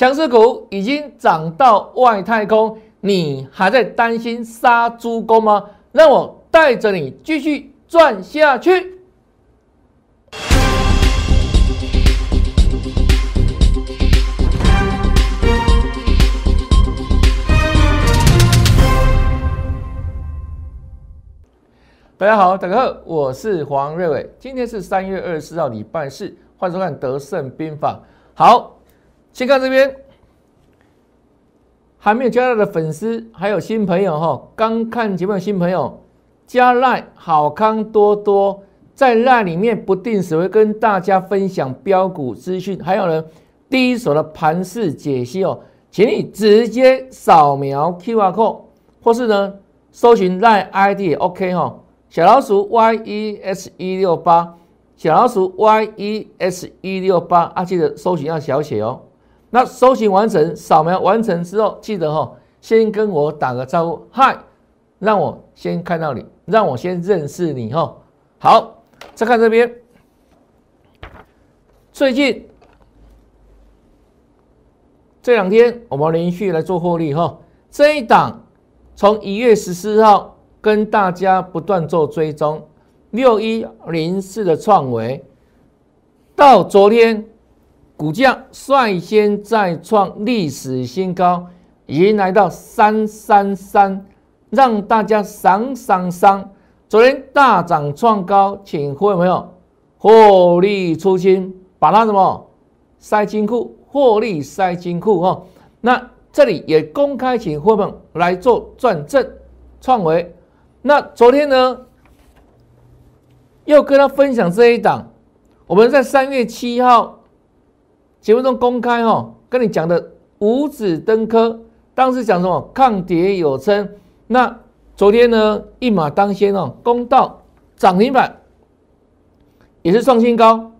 强势股已经涨到外太空，你还在担心杀猪工吗？让我带着你继续赚下去。大家好，大家好，我是黄瑞伟。今天是三月二十四号，礼拜四，欢迎收看《德胜兵法》。好，先看这边，还没有加入的粉丝，还有新朋友哈，刚看节目的新朋友，加赖好康多多，在赖里面不定时会跟大家分享标股资讯，还有呢第一手的盘势解析哦，请你直接扫描 QR code，或是呢搜寻赖 ID OK 哈。小老鼠 y e s 一六八，小老鼠 y e s 一六八啊，记得搜寻要小写哦。那搜寻完成，扫描完成之后，记得哈，先跟我打个招呼，嗨，让我先看到你，让我先认识你哈。好，再看这边，最近这两天我们连续来做获利哈。这一档从一月十四号。跟大家不断做追踪，六一零四的创维，到昨天股价率先再创历史新高，已经来到三三三，让大家赏赏赏。昨天大涨创高，请会朋友获利出清，把它什么塞金库，获利塞金库哈。那这里也公开请会朋友来做转正，创维。那昨天呢，又跟他分享这一档，我们在三月七号节目中公开哈，跟你讲的五指登科，当时讲什么抗跌有称。那昨天呢，一马当先哦，攻到涨停板，也是创新高，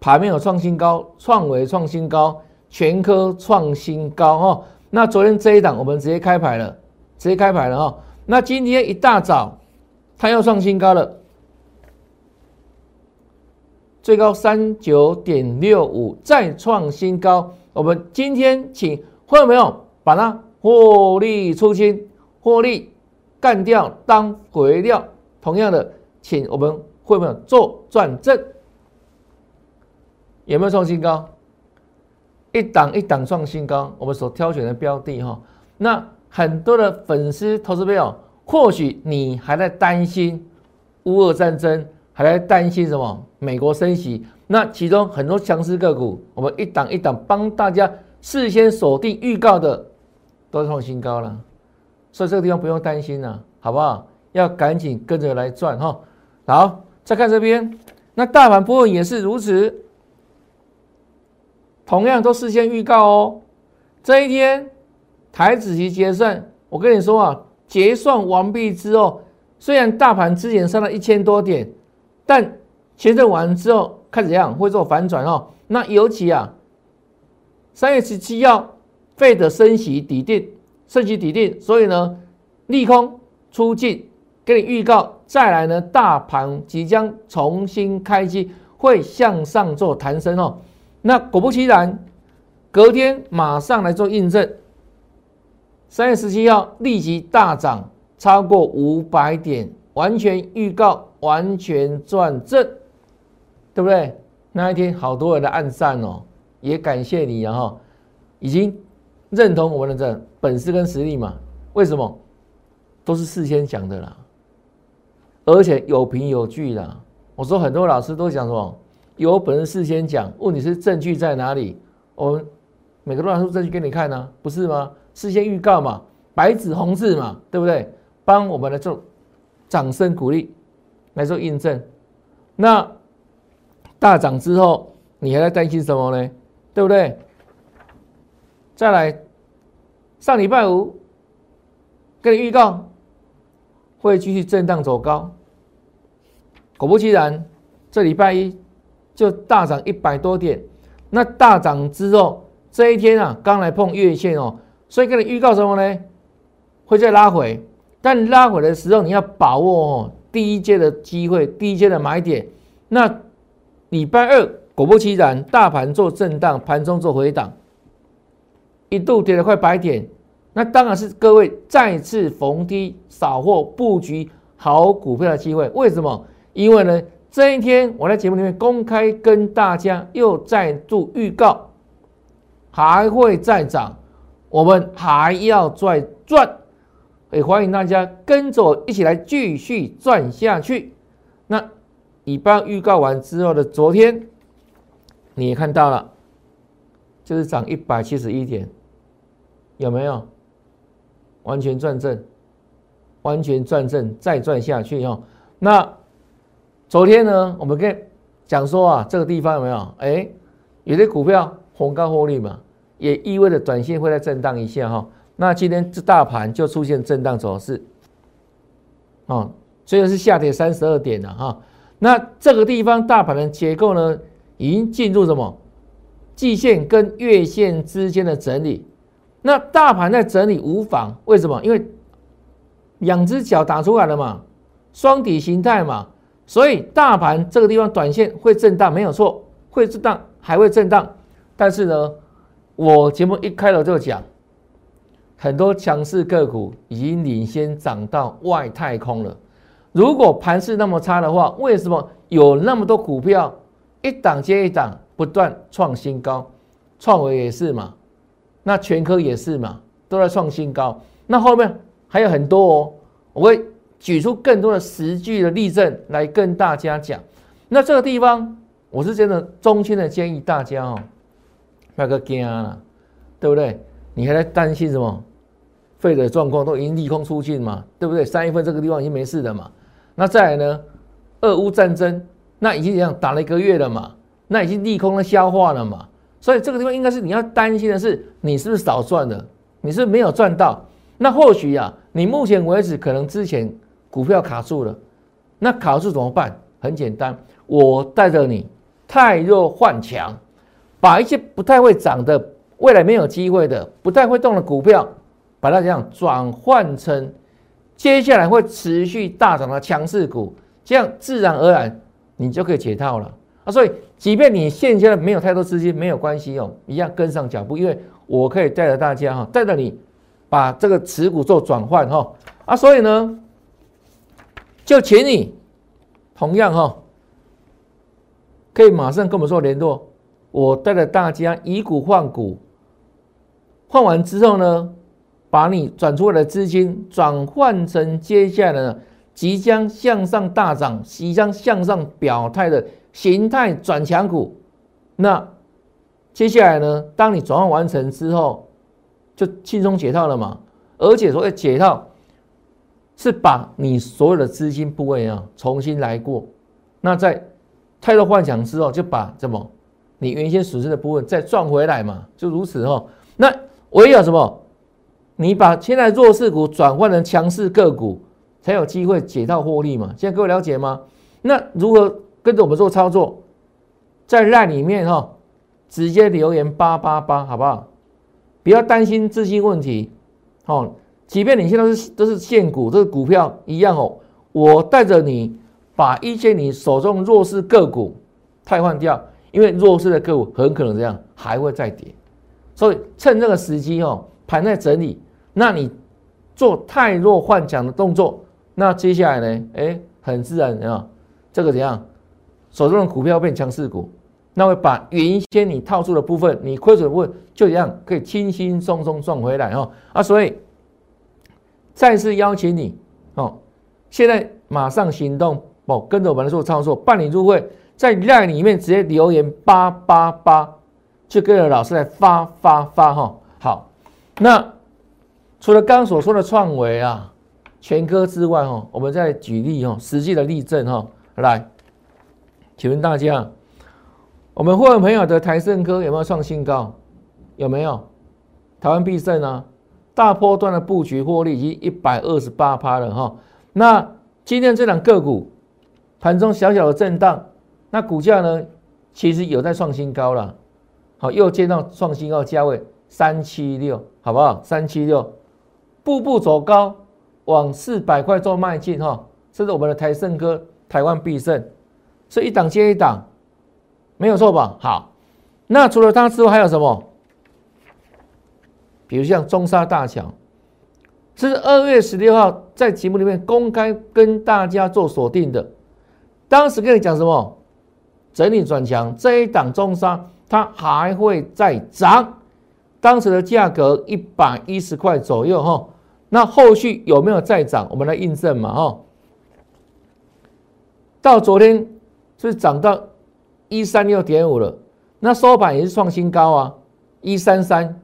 盘面有创新高，创维创新高，全科创新高哦。那昨天这一档我们直接开牌了，直接开牌了哦。那今天一大早，它又创新高了，最高三九点六五，再创新高。我们今天请会员朋友把它获利出清，获利干掉当回料。同样的，请我们会员朋友做转正，有没有创新高？一档一档创新高，我们所挑选的标的哈，那。很多的粉丝、投资朋友，或许你还在担心乌俄战争，还在担心什么？美国升息。那其中很多强势个股，我们一档一档帮大家事先锁定预告的，都创新高了。所以这个地方不用担心了，好不好？要赶紧跟着来赚哈。好，再看这边，那大盘部分也是如此，同样都事先预告哦。这一天。台子期结算，我跟你说啊，结算完毕之后，虽然大盘之前上了一千多点，但结算完之后看怎样会做反转哦。那尤其啊，三月十七号费的升息底定，升息底定，所以呢，利空出尽，给你预告。再来呢，大盘即将重新开机，会向上做弹升哦。那果不其然，隔天马上来做印证。三月十七号立即大涨超过五百点，完全预告，完全转正，对不对？那一天好多人的暗赞哦，也感谢你啊哈，已经认同我们的这本事跟实力嘛？为什么？都是事先讲的啦，而且有凭有据啦。我说很多老师都讲什么？有本事事先讲，问题是证据在哪里？我们每个都拿出证据给你看呢，不是吗？事先预告嘛，白纸红字嘛，对不对？帮我们来做掌声鼓励，来做印证。那大涨之后，你还在担心什么呢？对不对？再来，上礼拜五跟你预告会继续震荡走高，果不其然，这礼拜一就大涨一百多点。那大涨之后，这一天啊，刚来碰月线哦。所以跟你预告什么呢？会再拉回，但拉回的时候你要把握哦，第一阶的机会，第一阶的买点。那礼拜二果不其然，大盘做震荡，盘中做回档。一度跌了快百点，那当然是各位再次逢低扫货布局好股票的机会。为什么？因为呢，这一天我在节目里面公开跟大家又再度预告，还会再涨，我们还要再赚，也欢迎大家跟着我一起来继续赚下去。那礼拜预告完之后的昨天，你也看到了，就是涨一百七十一点。有没有完全转正？完全转正，再转下去哦。那昨天呢，我们跟讲说啊，这个地方有没有？哎，有些股票红高获利嘛，也意味着短线会再震荡一下哈。那今天这大盘就出现震荡走势，哦，虽然是下跌三十二点了哈。那这个地方大盘的结构呢，已经进入什么季线跟月线之间的整理。那大盘在整理无妨，为什么？因为两只脚打出来了嘛，双底形态嘛，所以大盘这个地方短线会震荡，没有错，会震荡，还会震荡。但是呢，我节目一开头就讲，很多强势个股已经领先涨到外太空了。如果盘势那么差的话，为什么有那么多股票一档接一档不断创新高？创维也是嘛。那全科也是嘛，都在创新高。那后面还有很多哦，我会举出更多的实际的例证来跟大家讲。那这个地方，我是真的衷心的建议大家哦，不要惊了，对不对？你还在担心什么？肺的状况都已经利空出尽嘛，对不对？三月份这个地方已经没事了嘛。那再来呢？俄乌战争，那已经这样打了一个月了嘛，那已经利空了消化了嘛。所以这个地方应该是你要担心的是，你是不是少赚了？你是没有赚到？那或许呀，你目前为止可能之前股票卡住了，那卡住怎么办？很简单，我带着你太弱换强，把一些不太会涨的、未来没有机会的、不太会动的股票，把它这样转换成接下来会持续大涨的强势股，这样自然而然你就可以解套了。啊，所以即便你现在没有太多资金，没有关系哦，一样跟上脚步，因为我可以带着大家哈，带着你把这个持股做转换哈。啊，所以呢，就请你同样哈，可以马上跟我们做联络，我带着大家以股换股，换完之后呢，把你转出来的资金转换成接下来呢即将向上大涨、即将向上表态的。形态转强股，那接下来呢？当你转换完成之后，就轻松解套了嘛。而且说解套是把你所有的资金部位啊重新来过。那在太多幻想之后，就把什么你原先损失的部分再赚回来嘛，就如此哦。那唯有什么？你把现在弱势股转换成强势个股，才有机会解套获利嘛。现在各位了解吗？那如何？跟着我们做操作，在赖里面哈，直接留言八八八，好不好？不要担心资金问题，哦，即便你现在是都是现股，这个股票一样哦。我带着你把一些你手中弱势个股汰换掉，因为弱势的个股很可能这样还会再跌，所以趁这个时机哦，盘在整理，那你做太弱换强的动作，那接下来呢？哎，很自然啊，这个怎样？手中的股票变强势股，那会把原先你套住的部分，你亏损的部分，就一样可以轻轻松松赚回来哦。啊，所以再次邀请你哦，现在马上行动哦，跟着我们来做操作，办理入会，在赖里面直接留言八八八，就跟着老师来发发发哈。好，那除了刚所说的创维啊、全科之外哈，我们再举例哈，实际的例证哈，来。请问大家，我们会员朋友的台盛科有没有创新高？有没有？台湾必胜啊，大波段的布局获利已经一百二十八趴了哈。那今天这两个股盘中小小的震荡，那股价呢，其实有在创新高了。好，又见到创新高价位三七六，好不好？三七六，步步走高，往四百块做迈进哈。这是我们的台盛科，台湾必胜。是一档接一档，没有错吧？好，那除了它之外还有什么？比如像中沙大桥，这是二月十六号在节目里面公开跟大家做锁定的。当时跟你讲什么？整理转强，这一档中沙它还会再涨。当时的价格一百一十块左右哈。那后续有没有再涨？我们来印证嘛哈。到昨天是涨到一三六点五了，那收盘也是创新高啊，一三三。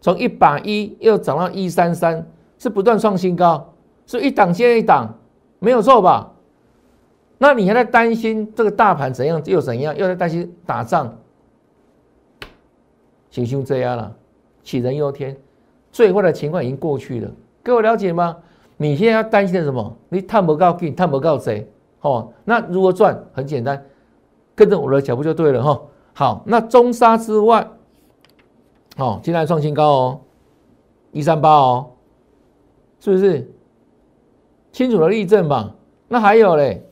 从一百一又涨到一三三，是不断创新高，是一档接一档，没有错吧？那你还在担心这个大盘怎样又怎样，又在担心打仗，行凶这样了，杞人忧天，最坏的情况已经过去了，各位了解吗？你现在要担心的什么？你探不告进，探不告谁？哦，那如何赚？很简单，跟着我的脚步就对了哈。好，那中沙之外。哦，今天创新高哦，一三八哦，是不是？清楚的例证吧。那还有嘞，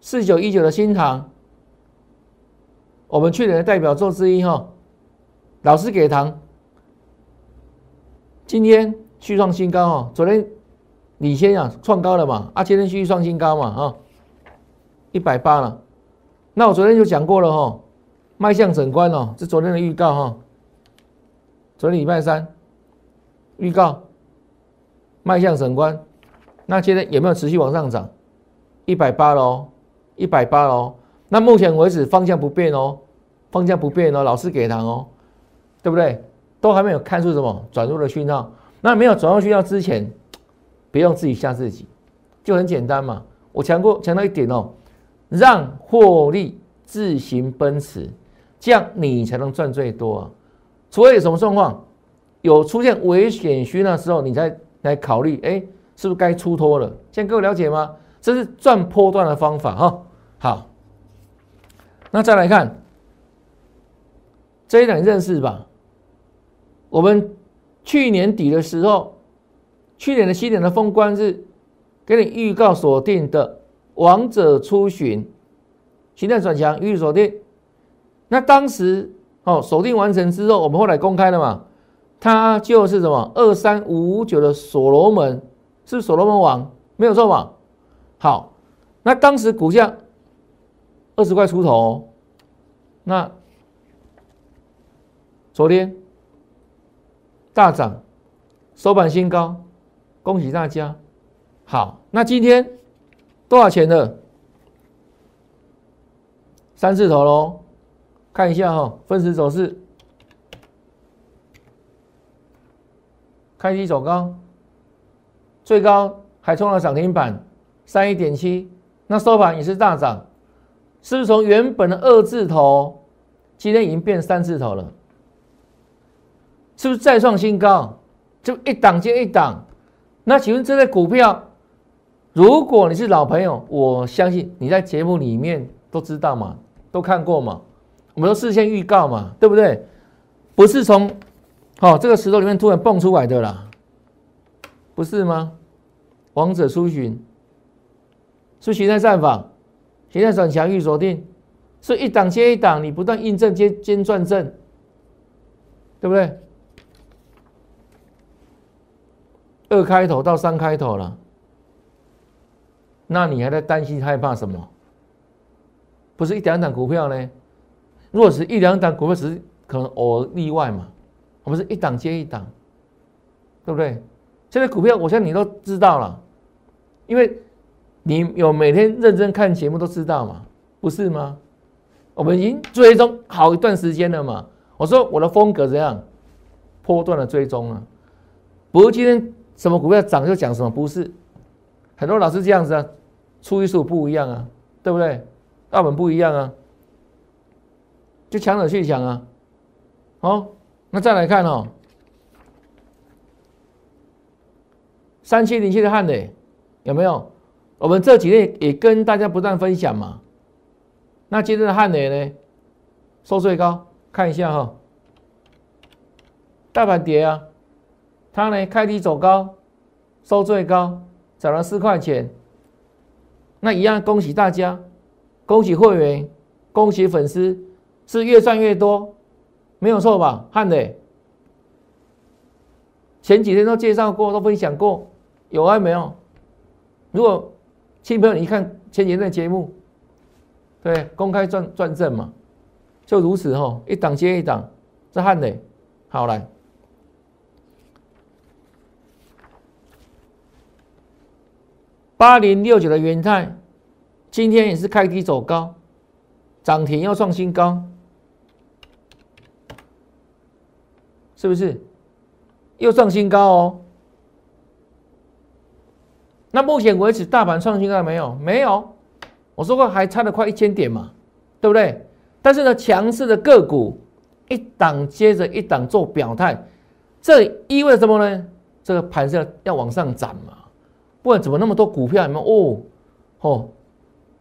四九一九的新塘，我们去年的代表作之一哈，老师给糖，今天续创新高哦。昨天领先啊，创高了嘛，啊，今天续创新高嘛，啊，一百八了。那我昨天就讲过了哈。迈向整关哦，是昨天的预告哈。昨天礼拜三预告迈向整关，那现在有没有持续往上涨？一百八喽，一百八喽。那目前为止方向不变哦，方向不变哦，老师给糖哦，对不对？都还没有看出什么转入的讯号。那没有转入讯号之前，别用自己吓自己，就很简单嘛。我强过强调一点哦，让获利自行奔驰。这样你才能赚最多啊！除非有什么状况，有出现危险区的时候，你再来考虑，哎，是不是该出脱了？现在各位了解吗？这是赚波段的方法哈。好，那再来看这一档认识吧。我们去年底的时候，去年的新年的封关日，给你预告锁定的王者出巡，形态转强，预锁定。那当时哦，锁定完成之后，我们后来公开了嘛？它就是什么二三五九的所罗门，是所罗门王，没有错吧？好，那当时股价二十块出头，那昨天大涨，收盘新高，恭喜大家。好，那今天多少钱的？三字头喽。看一下哈，分时走势，开低走高，最高还冲了涨停板三一点七，那收盘也是大涨，是不是从原本的二字头，今天已经变三字头了？是不是再创新高？就一档接一档。那请问这类股票，如果你是老朋友，我相信你在节目里面都知道嘛，都看过嘛。我们都事先预告嘛，对不对？不是从哦这个石头里面突然蹦出来的啦，不是吗？王者出巡是形态战法，形态转强预锁定，是一档接一档，你不断印证接兼转正，对不对？二开头到三开头了，那你还在担心害怕什么？不是一两档股票呢？如果是一两档股票，只是可能偶尔例外嘛，我们是一档接一档，对不对？现在股票，我相信你都知道了，因为你有每天认真看节目都知道嘛，不是吗？我们已经追踪好一段时间了嘛。我说我的风格怎样？波段的追踪啊，不过今天什么股票涨就讲什么，不是。很多老师这样子啊，出一数不一样啊，对不对？澳门不一样啊。就强者去抢啊！好，那再来看哦，三七零七的汉磊有没有？我们这几天也跟大家不断分享嘛。那今天的汉磊呢，收最高，看一下哈。大盘跌啊，它呢开低走高，收最高，涨了四块钱。那一样，恭喜大家，恭喜会员，恭喜粉丝。是越赚越多，没有错吧？汉磊前几天都介绍过，都分享过，有爱没有？如果亲朋友你看前几天的节目，对，公开转转正嘛，就如此哈，一档接一档，这汉磊，好来，八零六九的元泰，今天也是开低走高，涨停要创新高，是不是？又创新高哦。那目前为止，大盘创新高没有？没有。我说过还差了快一千点嘛，对不对？但是呢，强势的个股一档接着一档做表态，这意味着什么呢？这个盘是要要往上涨嘛？不然怎么那么多股票？有没有？哦哦，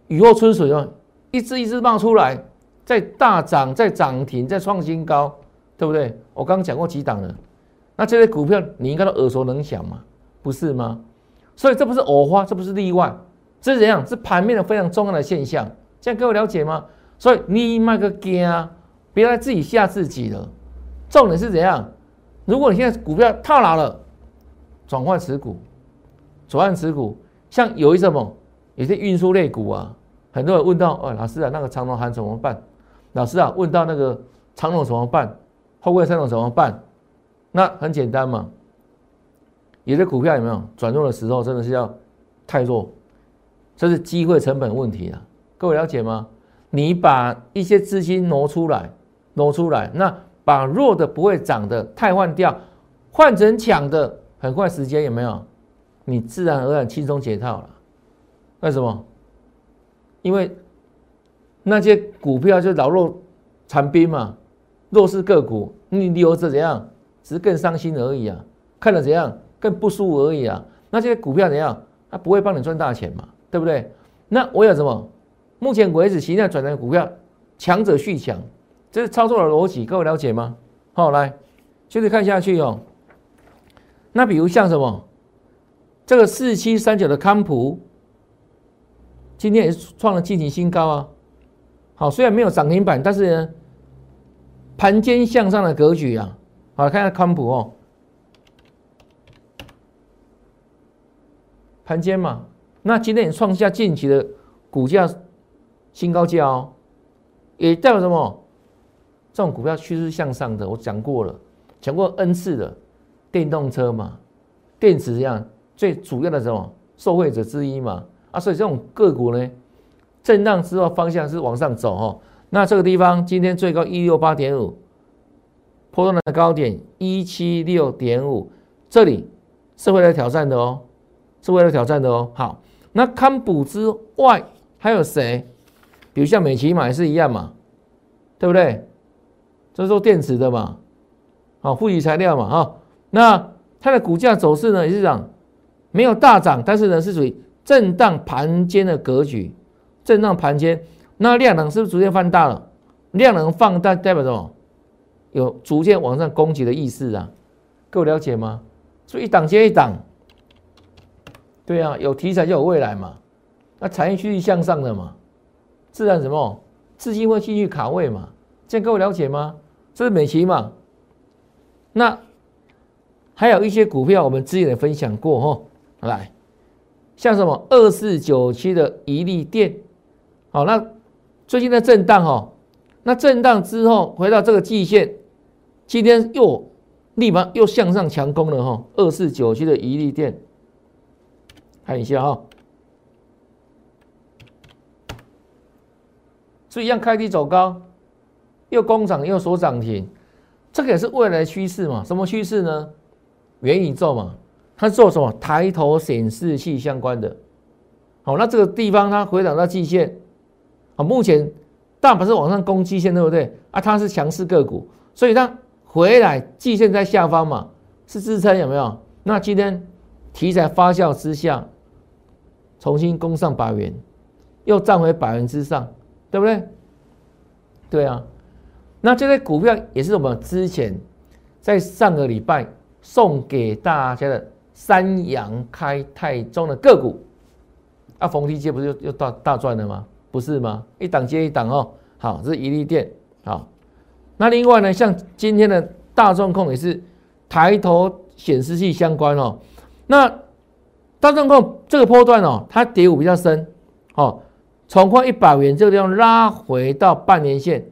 雨后春笋啊，一只一只冒出来，在大涨，在涨停，在创新高，对不对？我刚刚讲过几档了，那这些股票你应该都耳熟能详嘛，不是吗？所以这不是偶发，这不是例外，这是怎样？是盘面的非常重要的现象。这样各位了解吗？所以你卖个惊，别来自己吓自己了。重点是怎样？如果你现在股票套牢了，转换持股，转换持股。像有一些什么，有些运输类股啊，很多人问到，哦，老师啊，那个长龙行怎么办？老师啊，问到那个长龙怎么办？后贵三龙怎么办？那很简单嘛。有的股票有没有转弱的时候，真的是要太弱，这是机会成本问题啊！各位了解吗？你把一些资金挪出来，挪出来，那把弱的不会涨的汰换掉，换成强的，很快时间有没有？你自然而然轻松解套了。为什么？因为那些股票就老弱残兵嘛，弱势个股，你留着怎样？只是更伤心而已啊！看了怎样？更不舒服而已啊！那些股票怎样？它不会帮你赚大钱嘛？对不对？那我有什么？目前为止，形态转成股票，强者续强，这是操作的逻辑，各位了解吗？好，来，接着看下去哦。那比如像什么？这个四七三九的康普，今天也是创了近期新高啊。好，虽然没有涨停板，但是呢，盘间向上的格局啊。好，看下康普哦。盘间嘛，那今天也创下近期的股价新高价哦，也代表什么？这种股票趋势向上的，我讲过了，讲过 N 次的电动车嘛，电池一样最主要的什么受惠者之一嘛啊，所以这种个股呢，震荡之后方向是往上走哦。那这个地方今天最高一六八点五，波段的高点一七六点五，这里是会来挑战的哦。是会来挑战的哦。好，那康普之外还有谁？比如像美琪马也是一样嘛，对不对？这是做电池的嘛，好，富裕材料嘛，哈。那它的股价走势呢也是涨，没有大涨，但是呢是属于震荡盘间的格局，震荡盘间。那量能是不是逐渐放大了？量能放大代表什么？有逐渐往上攻击的意思啊？各位了解吗？所以一档接一档。对啊，有题材就有未来嘛，那产业趋势向上的嘛，自然什么资金会继续卡位嘛，这样各位了解吗？这是美琪嘛，那还有一些股票我们之前也分享过哈，来，像什么二四九七的一利电，好，那最近的震荡哈，那震荡之后回到这个季线，今天又立马又向上强攻了哈，二四九七的一利电。看一下哈，是一样开低走高，又攻涨又所涨停，这个也是未来趋势嘛？什么趋势呢？元宇宙嘛，它做什么？抬头显示器相关的。好，那这个地方它回档到季线，啊，目前大盘是往上攻季线，对不对？啊，它是强势个股，所以它回来季线在下方嘛，是支撑有没有？那今天题材发酵之下。重新攻上百元，又站回百元之上，对不对？对啊，那这类股票也是我们之前在上个礼拜送给大家的三阳开泰中的个股，啊，逢低接不是又又大大赚了吗？不是吗？一档接一档哦。好，这是一利电。好，那另外呢，像今天的大众控也是抬头显示器相关哦。那大众控这个波段哦，它跌幅比较深哦，从快一百元这个地方拉回到半年线，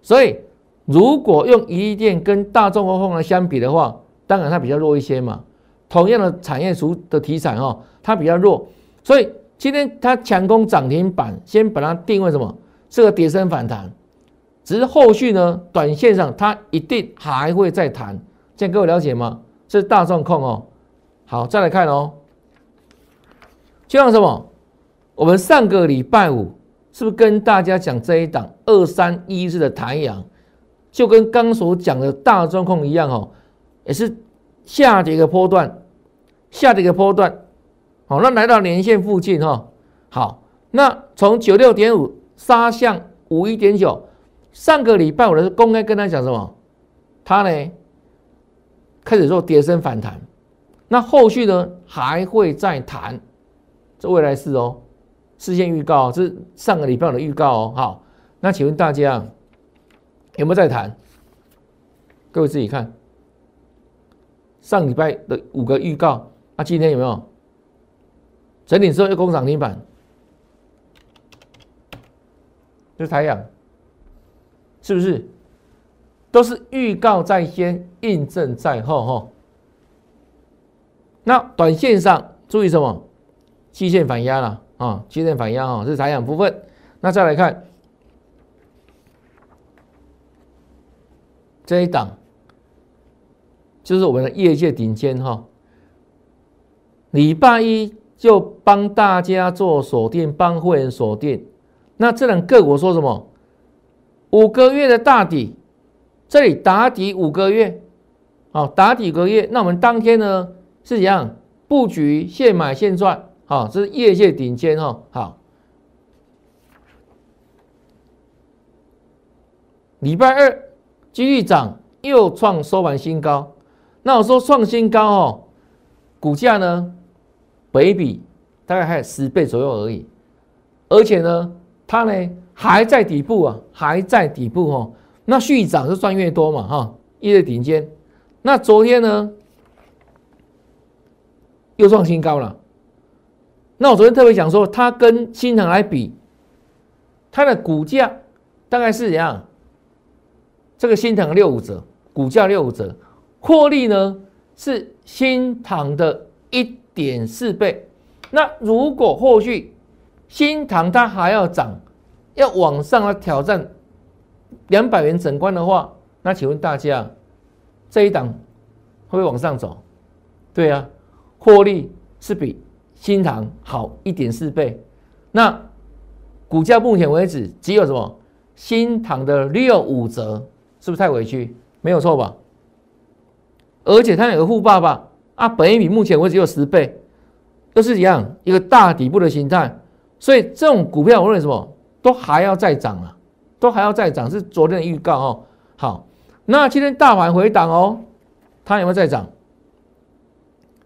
所以如果用一利电跟大众控来相比的话，当然它比较弱一些嘛。同样的产业属的题材哈，它比较弱，所以今天它强攻涨停板，先把它定位什么？是个跌升反弹，只是后续呢，短线上它一定还会再弹，这样各位了解吗？这是大状控哦。好，再来看哦，就像什么？我们上个礼拜五是不是跟大家讲这一档二三一日的台阳，就跟刚所讲的大状控一样哦，也是下跌的波段。下的一个波段，好，那来到年线附近哈，好，那从九六点五杀向五一点九，上个礼拜我的公开跟他讲什么？他呢开始做跌升反弹，那后续呢还会再弹，这未来是哦，事先预告，这是上个礼拜的预告哦。好，那请问大家有没有在谈？各位自己看，上礼拜的五个预告。啊，今天有没有整理之后又攻涨停板？就是太阳，是不是？都是预告在先，印证在后哈。那短线上注意什么？期线反压了啊，期线反压哈，是太阳部分。那再来看这一档，就是我们的业界顶尖哈。礼拜一就帮大家做锁定，帮会员锁定。那这两个股说什么？五个月的大底，这里打底五个月，好，打底五个月。那我们当天呢是怎样布局？现买现赚，好，这是业界顶尖哦。好，礼拜二继续涨，又创收盘新高。那我说创新高哦，股价呢？北比大概还有十倍左右而已，而且呢，它呢还在底部啊，还在底部哦。那续涨就赚越多嘛，哈，一日顶尖。那昨天呢又创新高了。那我昨天特别讲说，它跟新腾来比，它的股价大概是怎样？这个新塘六五折，股价六五折，获利呢是新唐的一。点四倍，那如果后续新塘它还要涨，要往上来挑战两百元整关的话，那请问大家这一档会不会往上走？对啊，获利是比新塘好一点四倍，那股价目前为止只有什么新塘的六五折，是不是太委屈？没有错吧？而且它有个富爸爸。啊，本一比目前为止有十倍，都是一样一个大底部的形态，所以这种股票我认为什么都还要再涨啊，都还要再涨，是昨天的预告哦。好，那今天大盘回档哦，它有没有再涨？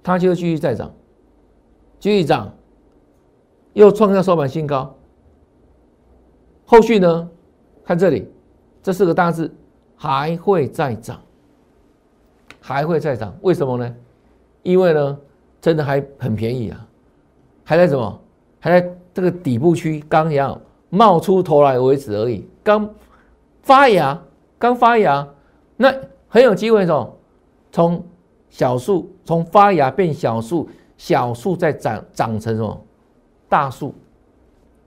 它就继续再涨，继续涨，又创下收盘新高。后续呢？看这里，这四个大字还会再涨，还会再涨，为什么呢？因为呢，真的还很便宜啊，还在什么？还在这个底部区刚要冒出头来为止而已，刚发芽，刚发芽，那很有机会什么？从小树从发芽变小树，小树再长长成什么大树？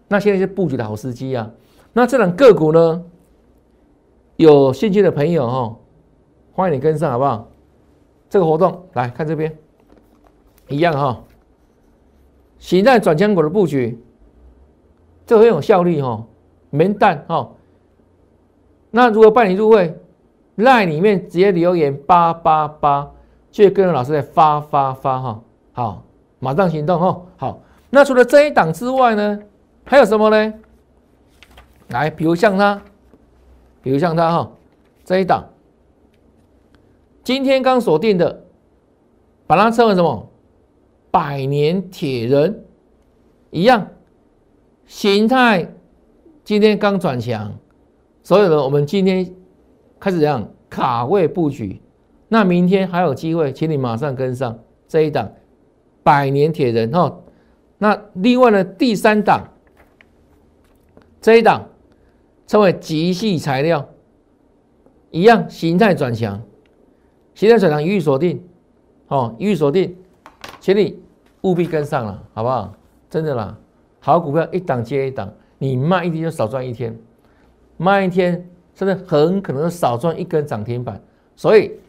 那现在是布局的好时机啊！那这种个股呢，有兴趣的朋友哈，欢迎你跟上好不好？这个活动来看这边。一样哈，形态转强股的布局，这很有效率哈，没蛋哈。那如果办理入会，赖里面直接留言八八八，就跟着老师在发发发哈。好，马上行动哈。好，那除了这一档之外呢，还有什么呢？来，比如像它，比如像它哈，这一档，今天刚锁定的，把它称为什么？百年铁人一样形态，今天刚转强，所以呢我们今天开始这样卡位布局，那明天还有机会，请你马上跟上这一档百年铁人。哈。那另外呢，第三档这一档称为极细材料，一样形态转强，形态转强一律锁定，哦，一律锁定，请你务必跟上了，好不好？真的啦，好股票一档接一档，你慢一天就少赚一天，慢一天甚至很可能少赚一根涨停板，所以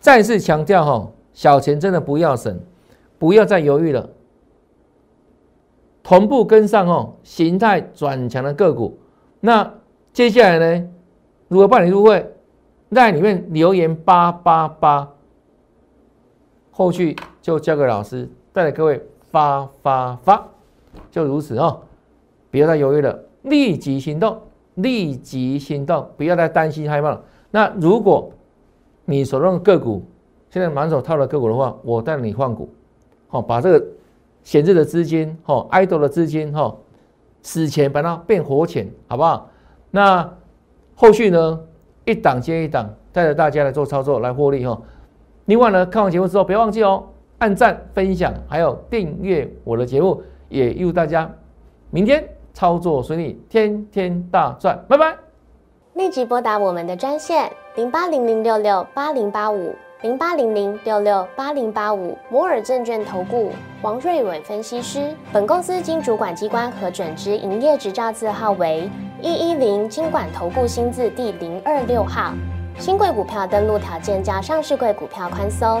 再次强调哈，小钱真的不要省，不要再犹豫了。同步跟上哦，形态转强的个股。那接下来呢？如何办理入会？在里面留言八八八，后续就交给老师带着各位发发发，就如此哦。不要再犹豫了，立即行动，立即行动，不要再担心害怕了。那如果你手中的个股现在满手套的个股的话，我带你换股，好，把这个。闲置的资金，哈，idle 的资金，哈，死钱把它变活钱，好不好？那后续呢，一档接一档，带着大家来做操作，来获利，哈。另外呢，看完节目之后，别忘记哦，按赞、分享，还有订阅我的节目，也祝大家明天操作顺利，天天大赚，拜拜。立即拨打我们的专线零八零零六六八零八五。零八零零六六八零八五摩尔证券投顾王瑞伟分析师，本公司经主管机关核准之营业执照字号为一一零金管投顾新字第零二六号。新贵股票登录条件较上市贵股票宽松，